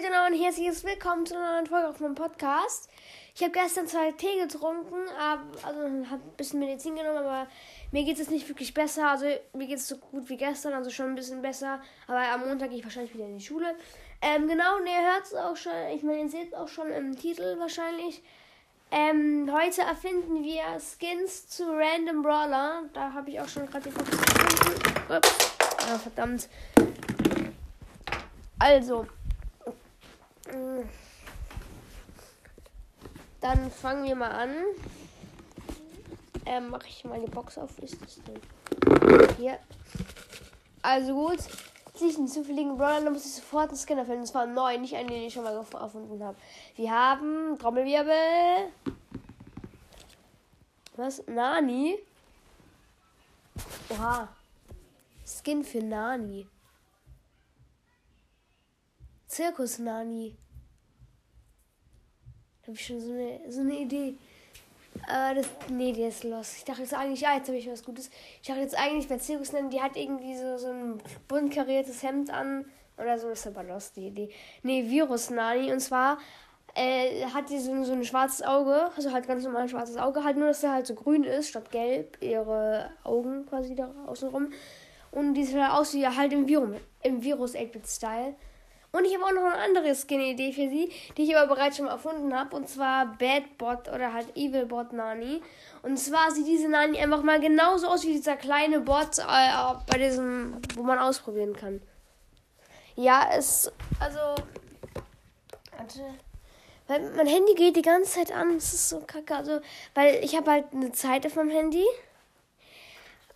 geht noch? Und herzliches Willkommen zu einer neuen Folge auf meinem Podcast. Ich habe gestern zwei Tee getrunken, also habe ein bisschen Medizin genommen, aber mir geht es nicht wirklich besser. Also mir geht es so gut wie gestern, also schon ein bisschen besser. Aber am Montag gehe ich wahrscheinlich wieder in die Schule. Ähm, genau, und ihr hört es auch schon, ich meine, ihr seht es auch schon im Titel wahrscheinlich. Ähm, heute erfinden wir Skins zu Random Brawler. Da habe ich auch schon gerade die Fotos gefunden. Ups. Ah, verdammt. Also. Dann fangen wir mal an. Ähm, mache ich mal die Box auf. Ist das denn? Hier. Also gut. Sich einen zufälligen Brawler, dann muss ich sofort einen Scanner finden. Das war neu, nicht einen, den ich schon mal erfunden habe. Wir haben Trommelwirbel. Was? Nani? Oha. Skin für Nani. Zirkus Nani. Habe ich schon so eine, so eine Idee. Aber das. Nee, der ist los. Ich dachte jetzt eigentlich, ja, jetzt habe ich was Gutes. Ich dachte jetzt eigentlich Zirkus Nani, die hat irgendwie so, so ein bunt kariertes Hemd an. Oder so ist aber los, die Idee. Nee, Virus Nani. Und zwar äh, hat die so, so ein schwarzes Auge. Also halt ganz normal ein schwarzes Auge. Halt nur, dass er halt so grün ist, statt gelb. Ihre Augen quasi da außenrum. Und die sieht halt aus wie halt im Virus, im Virus 8-Bit-Style. Und ich habe auch noch eine andere Skin-Idee für sie, die ich aber bereits schon mal erfunden habe. Und zwar Bad Bot oder halt Evil Bot Nani. Und zwar sieht diese Nani einfach mal genauso aus wie dieser kleine Bot äh, bei diesem, wo man ausprobieren kann. Ja, es, also, warte. Weil mein Handy geht die ganze Zeit an. Es ist so kacke. Also, weil ich habe halt eine Zeit auf meinem Handy.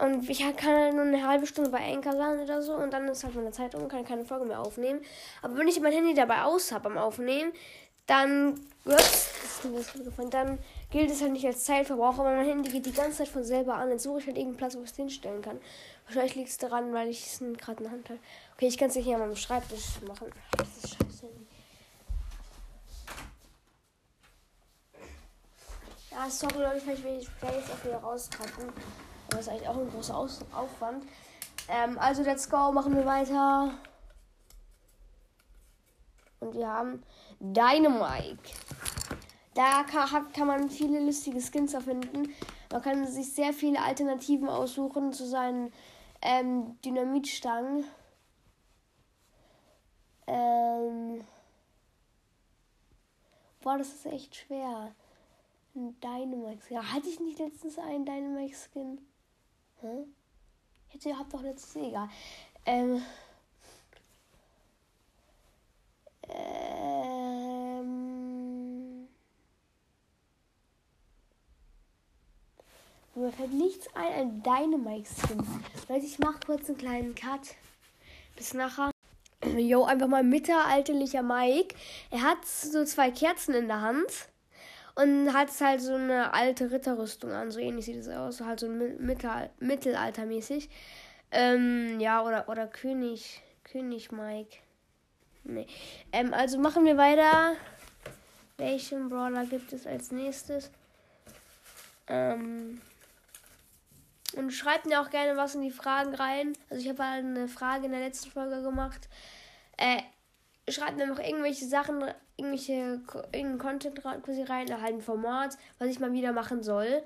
Und ich kann halt nur eine halbe Stunde bei Anchor sein oder so und dann ist halt meine Zeit um, kann keine Folge mehr aufnehmen. Aber wenn ich mein Handy dabei aus habe beim Aufnehmen, dann, ups, dann gilt es halt nicht als Zeitverbrauch, aber mein Handy geht die ganze Zeit von selber an. Jetzt suche ich halt irgendeinen Platz, wo ich es hinstellen kann. Wahrscheinlich liegt es daran, weil ich es gerade in der Hand habe. Okay, ich kann es nicht hier an meinem Schreibtisch machen. Das ist scheiße. Ja, sorry Leute, vielleicht will ich jetzt auch wieder Das ist eigentlich auch ein großer Aus Aufwand. Ähm, also, let's go, machen wir weiter. Und wir haben Dynamite. Da kann, kann man viele lustige Skins erfinden. Man kann sich sehr viele Alternativen aussuchen zu seinen ähm, Dynamitstangen. Ähm Boah, das ist echt schwer. Ein Dynamax. Ja, hatte ich nicht letztens einen Dynamax-Skin? Hä? Hätte ihr habt doch letztes egal. Ähm. Ähm. Mir fällt nichts ein, ein Dynamite-Skin. Leute, ich mach kurz einen kleinen Cut. Bis nachher. Jo, einfach mal mittelalterlicher Mike. Er hat so zwei Kerzen in der Hand. Und hat halt so eine alte Ritterrüstung an, so ähnlich sieht es aus, halt so mittel, mittelaltermäßig. Ähm, ja, oder, oder König, König Mike. Nee. Ähm, also machen wir weiter. Welchen Brawler gibt es als nächstes? Ähm, und schreibt mir auch gerne was in die Fragen rein. Also ich habe halt eine Frage in der letzten Folge gemacht. Äh, schreibt mir noch irgendwelche Sachen, irgendwelche irgendeinen Content quasi rein, halt ein Format, was ich mal wieder machen soll.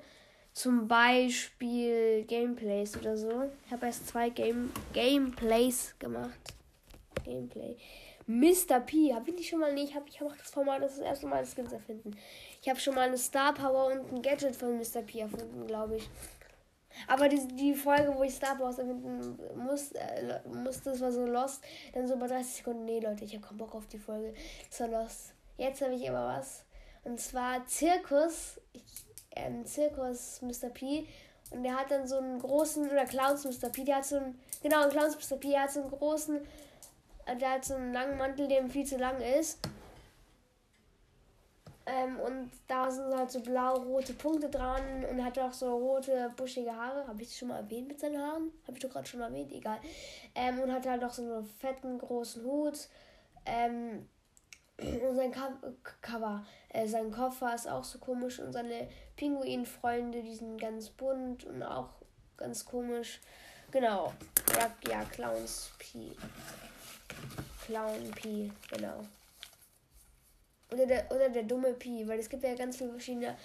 Zum Beispiel Gameplays oder so. Ich habe erst zwei Game Gameplays gemacht. Gameplay. Mr. P. Habe ich nicht schon mal nicht. Ich habe ich hab das Format das, ist das erste Mal Skins erfinden. Ich habe schon mal eine Star Power und ein Gadget von Mr. P erfunden, glaube ich. Aber die, die Folge, wo ich Star Wars erfinden muss, äh, musste, das war so lost. Dann so bei 30 Sekunden, nee, Leute, ich habe keinen Bock auf die Folge. War lost. Jetzt habe ich aber was. Und zwar Zirkus. Ich, ähm, Zirkus Mr. P. Und der hat dann so einen großen, oder Clowns Mr. P, der hat so einen, genau, Clowns Mr. P, der hat so einen großen, äh, der hat so einen langen Mantel, der viel zu lang ist. Ähm, und da sind halt so blau-rote Punkte dran und hat auch so rote, buschige Haare. Habe ich das schon mal erwähnt mit seinen Haaren? Habe ich doch gerade schon erwähnt, egal. Ähm, und hat halt auch so einen fetten, großen Hut. Ähm, und sein Co Cover, äh, sein Koffer ist auch so komisch und seine Pinguinfreunde, die sind ganz bunt und auch ganz komisch. Genau. Ja, ja Clowns P. Clown P, genau. Oder der, oder der dumme Pi, weil es gibt ja ganz viele verschiedene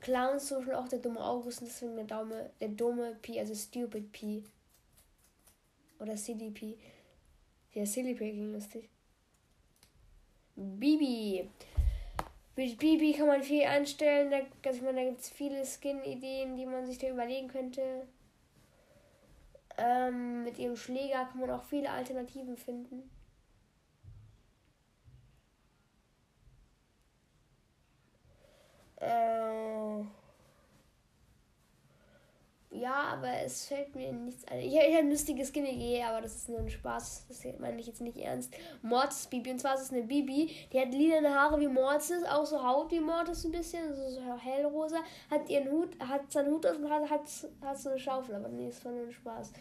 Clowns, zum Beispiel auch der dumme August und deswegen der, Daume, der dumme Pi, also Stupid Pi. Oder Silly Pi. Ja, Silly Pi klingt lustig. Bibi. Mit Bibi kann man viel anstellen. Da, also da gibt es viele Skin-Ideen, die man sich da überlegen könnte. Ähm, mit ihrem Schläger kann man auch viele Alternativen finden. Äh, ja, aber es fällt mir nichts ein. Ich, ich habe ein lustiges Skinny aber das ist nur ein Spaß. Das meine ich jetzt nicht ernst. Mortis Bibi. Und zwar ist es eine Bibi. Die hat lila Haare wie Mortis, auch so Haut wie Mortis ein bisschen, so, so hellrosa. Hat ihren Hut, hat seinen Hut aus und hat, hat, hat so eine Schaufel, aber nee, ist nur ein Spaß.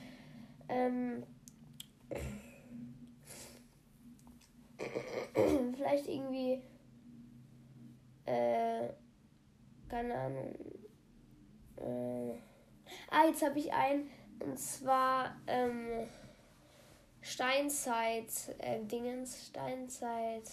Ähm. Vielleicht irgendwie. Äh keine Ahnung. Äh, ah, jetzt habe ich einen. Und zwar ähm, Steinzeit-Dingens. Äh, Steinzeit.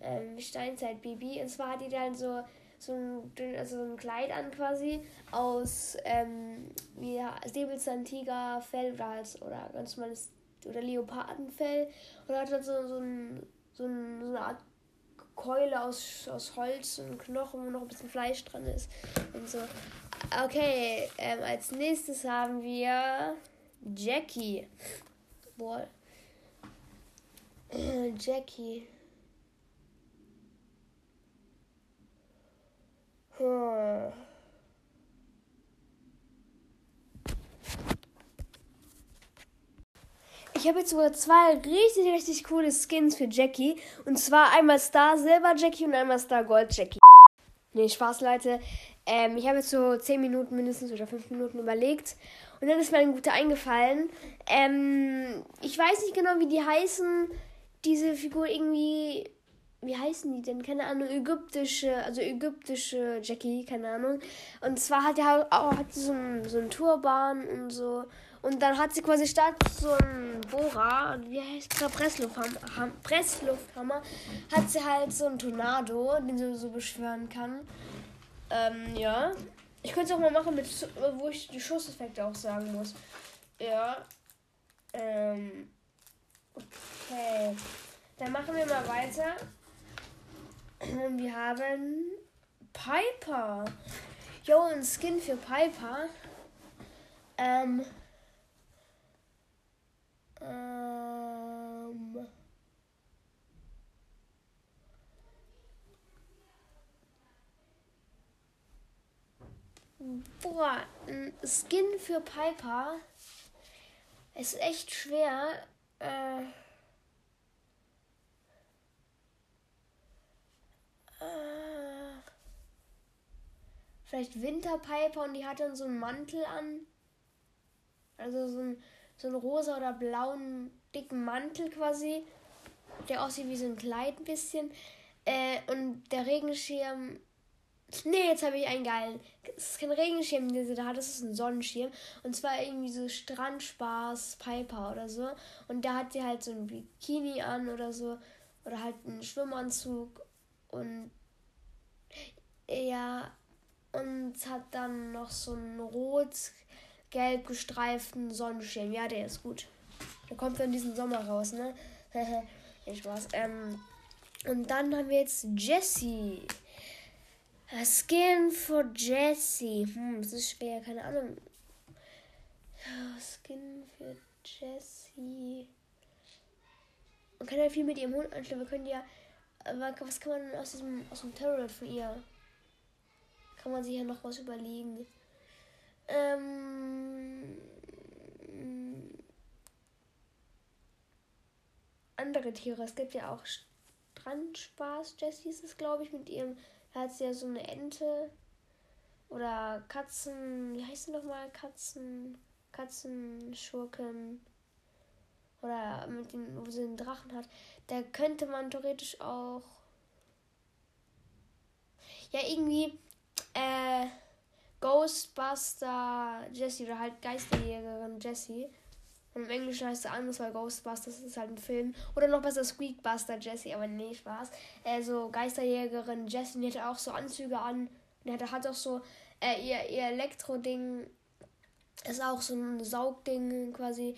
Ähm, Steinzeit Bibi. Und zwar hat die dann so so ein, also ein Kleid an quasi aus ähm, wie Säbelzahntigerfell oder halt oder ganz normales oder Leopardenfell oder hat dann so, so, ein, so, ein, so eine Art Keule aus, aus Holz und Knochen, wo noch ein bisschen Fleisch dran ist. Und so. Okay, ähm, als nächstes haben wir Jackie. Boah. Jackie. Hm. Ich habe jetzt sogar zwei richtig, richtig coole Skins für Jackie. Und zwar einmal Star Silber Jackie und einmal Star Gold Jackie. Nee, Spaß, Leute. Ähm, ich habe jetzt so 10 Minuten mindestens oder 5 Minuten überlegt. Und dann ist mir ein guter eingefallen. Ähm, ich weiß nicht genau, wie die heißen. Diese Figur irgendwie. Wie heißen die denn? Keine Ahnung. Ägyptische, also ägyptische Jackie, keine Ahnung. Und zwar hat er auch hat so einen, so Turban und so. Und dann hat sie quasi statt so ein Bohrer, wie heißt das? Presslufthammer, Presslufthammer, hat sie halt so ein Tornado, den sie so beschwören kann. Ähm, ja. Ich könnte es auch mal machen, mit, wo ich die Schusseffekte auch sagen muss. Ja. Ähm. Okay. Dann machen wir mal weiter. Wir haben Piper. Jo, ein Skin für Piper. Ähm. Ähm. Boah, ein Skin für Piper ist echt schwer. Äh, äh, vielleicht Winterpiper und die hat dann so einen Mantel an. Also so ein so einen rosa oder blauen dicken Mantel quasi, der aussieht wie so ein Kleid ein bisschen. Äh, und der Regenschirm. Nee, jetzt habe ich einen geilen. Das ist kein Regenschirm, den sie da hat, das ist ein Sonnenschirm. Und zwar irgendwie so Strandspaß Piper oder so. Und da hat sie halt so ein Bikini an oder so. Oder halt einen Schwimmanzug. Und ja, und hat dann noch so ein rot gelb gestreiften Sonnenschirm. Ja, der ist gut. Der kommt dann diesen Sommer raus, ne? nee, Spaß. Ähm, und dann haben wir jetzt Jessie. Skin for Jessie. Hm, das ist schwer, keine Ahnung. Skin für Jessie. Man kann ja viel mit ihrem Hund anstellen. Wir können ja. Was kann man aus diesem aus dem Terror von ihr? Kann man sich ja noch was überlegen. Ähm, andere Tiere. Es gibt ja auch Strandspaß. Jessie ist es, glaube ich, mit ihrem. Da hat sie ja so eine Ente. Oder Katzen. Wie heißt sie nochmal? Katzen. Katzenschurken. Oder mit den, wo sie einen Drachen hat. Da könnte man theoretisch auch. Ja, irgendwie. Äh Ghostbuster Jessie oder halt Geisterjägerin Jessie. Und im Englischen heißt er anders, weil Ghostbusters ist halt ein Film. Oder noch besser Squeakbuster Jessie, aber nee, Spaß. Äh, so Geisterjägerin Jessie, die hatte auch so Anzüge an. Die hatte, hat auch so äh, ihr, ihr Elektro-Ding ist auch so ein Saugding quasi.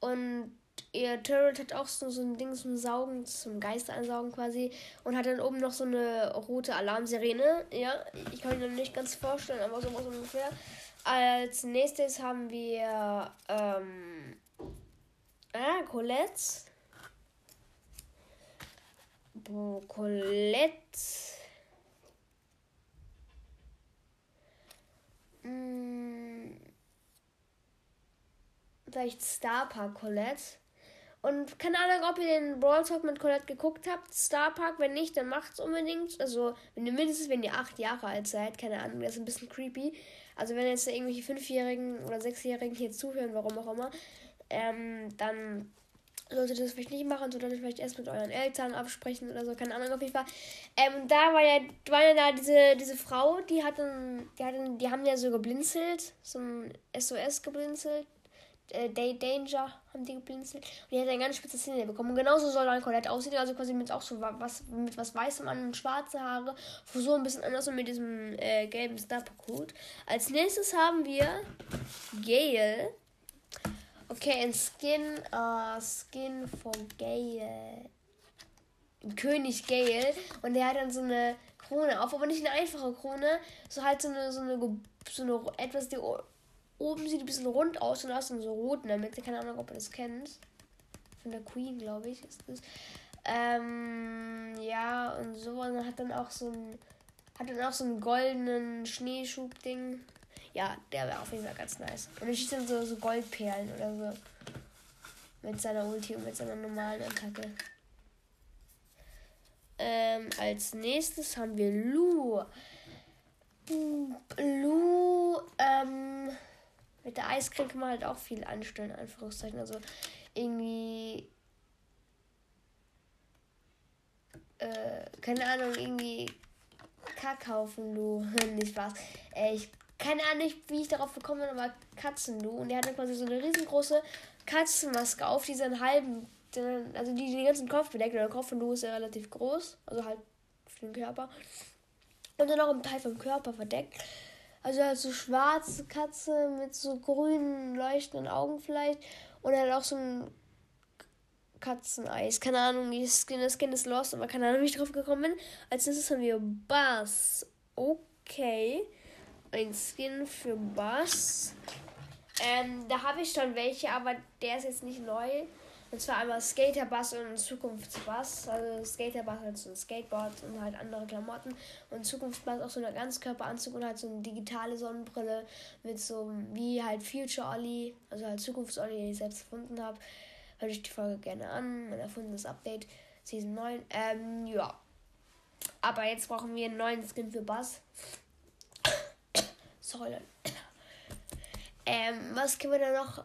Und ihr Turret hat auch so, so ein Ding zum Saugen, zum Geister ansaugen quasi. Und hat dann oben noch so eine rote Alarmsirene. Ja, ich kann mir nicht ganz vorstellen, aber sowas ungefähr. Als nächstes haben wir ähm, ah, Colette. Bo Colette. Hm, vielleicht Star Park Colette. Und keine Ahnung, ob ihr den Brawl Talk mit Colette geguckt habt. Star Park, wenn nicht, dann macht's unbedingt. Also, wenn ihr mindestens, wenn ihr acht Jahre alt seid, keine Ahnung, das ist ein bisschen creepy. Also, wenn jetzt irgendwelche Fünfjährigen oder Sechsjährigen hier zuhören, warum auch immer, ähm, dann solltet ihr das vielleicht nicht machen, sondern vielleicht erst mit euren Eltern absprechen oder so, keine Ahnung, auf jeden Fall. Ähm, da war ja, war ja da diese, diese Frau, die hatten, die hatten, die haben ja so geblinzelt, so ein SOS geblinzelt, äh, Day Danger haben die geblinzelt. Und die hat eine ganz spitze Szene bekommen. Und genauso soll dann Colette aussehen. Also quasi mit auch so was, mit was Weißem an und schwarze Haare. So ein bisschen anders und mit diesem äh, gelben Starper-Hut. Als nächstes haben wir Gale. Okay, ein Skin, uh, Skin von Gale. König Gale. Und der hat dann so eine Krone auf, aber nicht eine einfache Krone, so halt so eine, so eine, so eine etwas, die oben sieht ein bisschen rund aus und da ist dann so rot in der Mitte. Keine Ahnung, ob ihr das kennt. Von der Queen, glaube ich, ist das. Ähm, ja, und so. Und dann hat dann auch so ein. Hat dann auch so einen goldenen Schneeschub-Ding. Ja, der wäre auf jeden Fall ganz nice. Und er schießt dann so, so Goldperlen oder so. Mit seiner Ulti und mit seiner normalen Attacke. Ähm, als nächstes haben wir Lu. Lu, ähm, mit der Eiscreme kann man halt auch viel anstellen, Anführungszeichen. Also irgendwie. Äh, keine Ahnung, irgendwie Kackhaufen, du. nicht was. Äh, ich keine Ahnung, wie ich darauf gekommen bin, aber Katzenlu. Und der hatte quasi so eine riesengroße Katzenmaske auf, die seinen halben, also die den ganzen Kopf bedeckt. Und der Kopf von Lu ist ja relativ groß, also halt für den Körper. Und dann auch ein Teil vom Körper verdeckt. Also halt so schwarze Katze mit so grünen, leuchtenden Augen vielleicht. Und er hat auch so ein Katzeneis. Keine Ahnung, wie das Skin, das Skin ist lost, aber keine Ahnung, wie ich drauf gekommen bin. Als nächstes haben wir Bass. Okay. Ein Skin für Bass. Ähm, da habe ich schon welche, aber der ist jetzt nicht neu. Und zwar einmal Skaterbass und Zukunftsbass. Also Skaterbass halt so ein Skateboard und halt andere Klamotten. Und Zukunftsbass auch so eine Ganzkörperanzug und halt so eine digitale Sonnenbrille mit so wie halt Future Ollie, also halt Zukunfts-Ollie, den ich selbst erfunden habe. Hört euch die Folge gerne an. Mein erfundenes Update, Season 9. Ähm, ja. Aber jetzt brauchen wir einen neuen Skin für Bass. Sorry, Leute. Ähm, was können wir da noch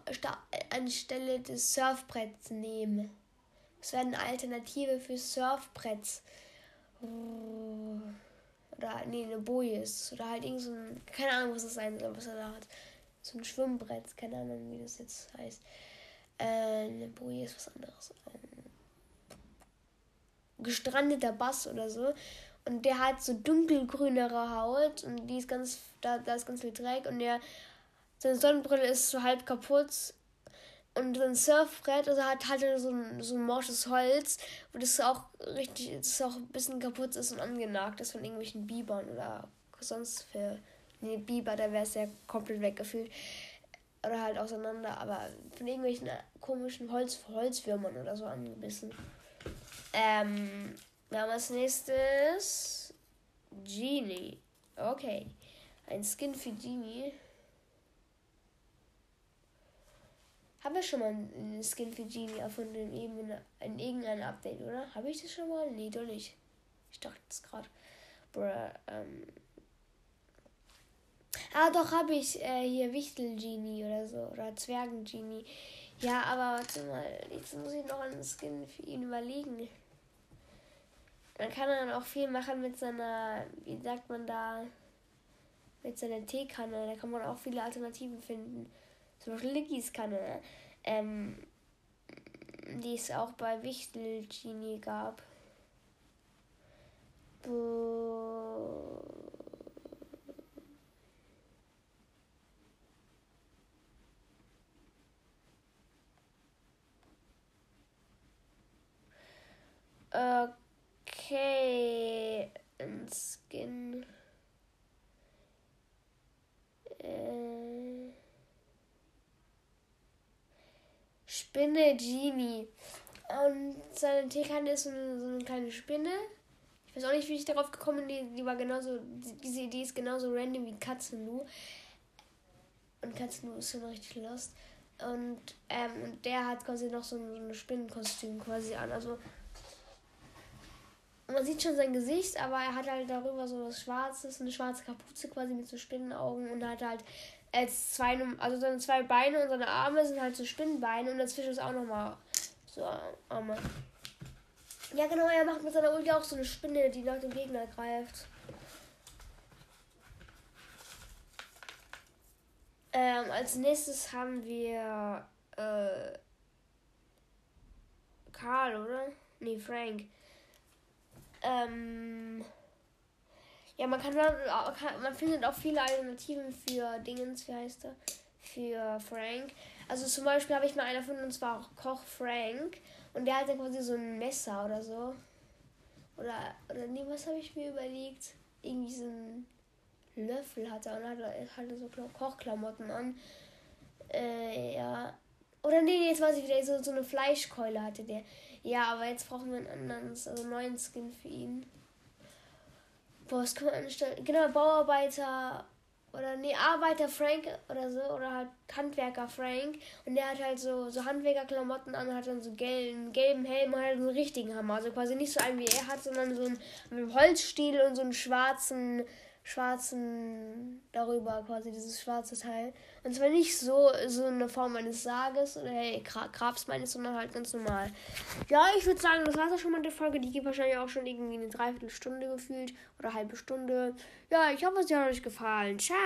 anstelle des Surfbretts nehmen? Was wäre eine Alternative für Surfbretts? Oder, nee, eine Boje ist. Oder halt irgend so ein, keine Ahnung, was das sein soll, was er da hat. So ein Schwimmbrett, keine Ahnung, wie das jetzt heißt. Äh, eine Boje ist was anderes. Ähm, gestrandeter Bass oder so. Und der hat so dunkelgrünere Haut und die ist ganz, da, da ist ganz viel Dreck und der seine Sonnenbrille ist so halb kaputt. Und sein Surfbrett, also hat halt so ein, so ein morsches Holz, wo das auch richtig, das auch ein bisschen kaputt ist und angenagt ist von irgendwelchen Bibern oder sonst für. Nee, Biber, da wäre es ja komplett weggefühlt. Oder halt auseinander, aber von irgendwelchen komischen Holz, Holzwürmern oder so angebissen. Ähm, wir haben als nächstes Genie. Okay. Ein Skin für Genie. Haben wir schon mal einen Skin für Genie erfunden in, in irgendeinem Update, oder? Habe ich das schon mal? Nee, doch nicht. Ich dachte es gerade. Ähm. Ah, doch, habe ich äh, hier Wichtel-Genie oder so. Oder Zwergen-Genie. Ja, aber warte mal. Jetzt muss ich noch einen Skin für ihn überlegen. Man kann dann auch viel machen mit seiner, wie sagt man da, mit seiner Teekanne. Da kann man auch viele Alternativen finden. Zum Beispiel Liggys Kanne. ähm, die es auch bei Wichtel Genie gab. Bo Okay, ein Skin. Äh, Spinne Genie. Und seine Teekante ist so eine, so eine kleine Spinne. Ich weiß auch nicht, wie ich darauf gekommen bin. Die, die war genauso, diese Idee ist genauso random wie Katzenu. Und Katzenu ist schon richtig lost. Und, ähm, der hat quasi noch so ein, so ein Spinnenkostüm quasi an. Also man sieht schon sein Gesicht, aber er hat halt darüber so was Schwarzes, eine schwarze Kapuze quasi mit so Spinnenaugen und hat halt als zwei, also seine zwei Beine und seine Arme sind halt so Spinnenbeine und dazwischen ist auch nochmal so Arme. Ja genau, er macht mit seiner Ulti auch so eine Spinne, die nach dem Gegner greift. Ähm, als nächstes haben wir äh, Karl, oder? Nee, Frank. Ähm, ja, man kann, man findet auch viele Alternativen für Dingens, wie heißt er? Für Frank. Also zum Beispiel habe ich mal einer von uns war auch Koch Frank und der hatte quasi so ein Messer oder so. Oder, oder nee, was habe ich mir überlegt? Irgendwie so ein Löffel hatte und hatte, hatte so Kochklamotten an. Äh, ja. Oder nee, jetzt weiß ich wieder, so, so eine Fleischkeule hatte der. Ja, aber jetzt brauchen wir einen anderen, also einen neuen Skin für ihn. Boah, was können wir anstellen? Genau, Bauarbeiter oder nee, Arbeiter Frank oder so oder halt Handwerker Frank und der hat halt so so Handwerkerklamotten an, hat dann so gelben, gelben Helm und halt so einen richtigen Hammer, also quasi nicht so einen wie er hat, sondern so einen Holzstiel und so einen schwarzen schwarzen darüber quasi dieses schwarze Teil. Und zwar nicht so so eine Form eines Sarges oder hey, Grabs meines sondern halt ganz normal. Ja ich würde sagen das war ja schon mal die Folge. Die geht wahrscheinlich auch schon irgendwie eine Dreiviertelstunde gefühlt oder halbe Stunde. Ja ich hoffe es hat euch gefallen. Ciao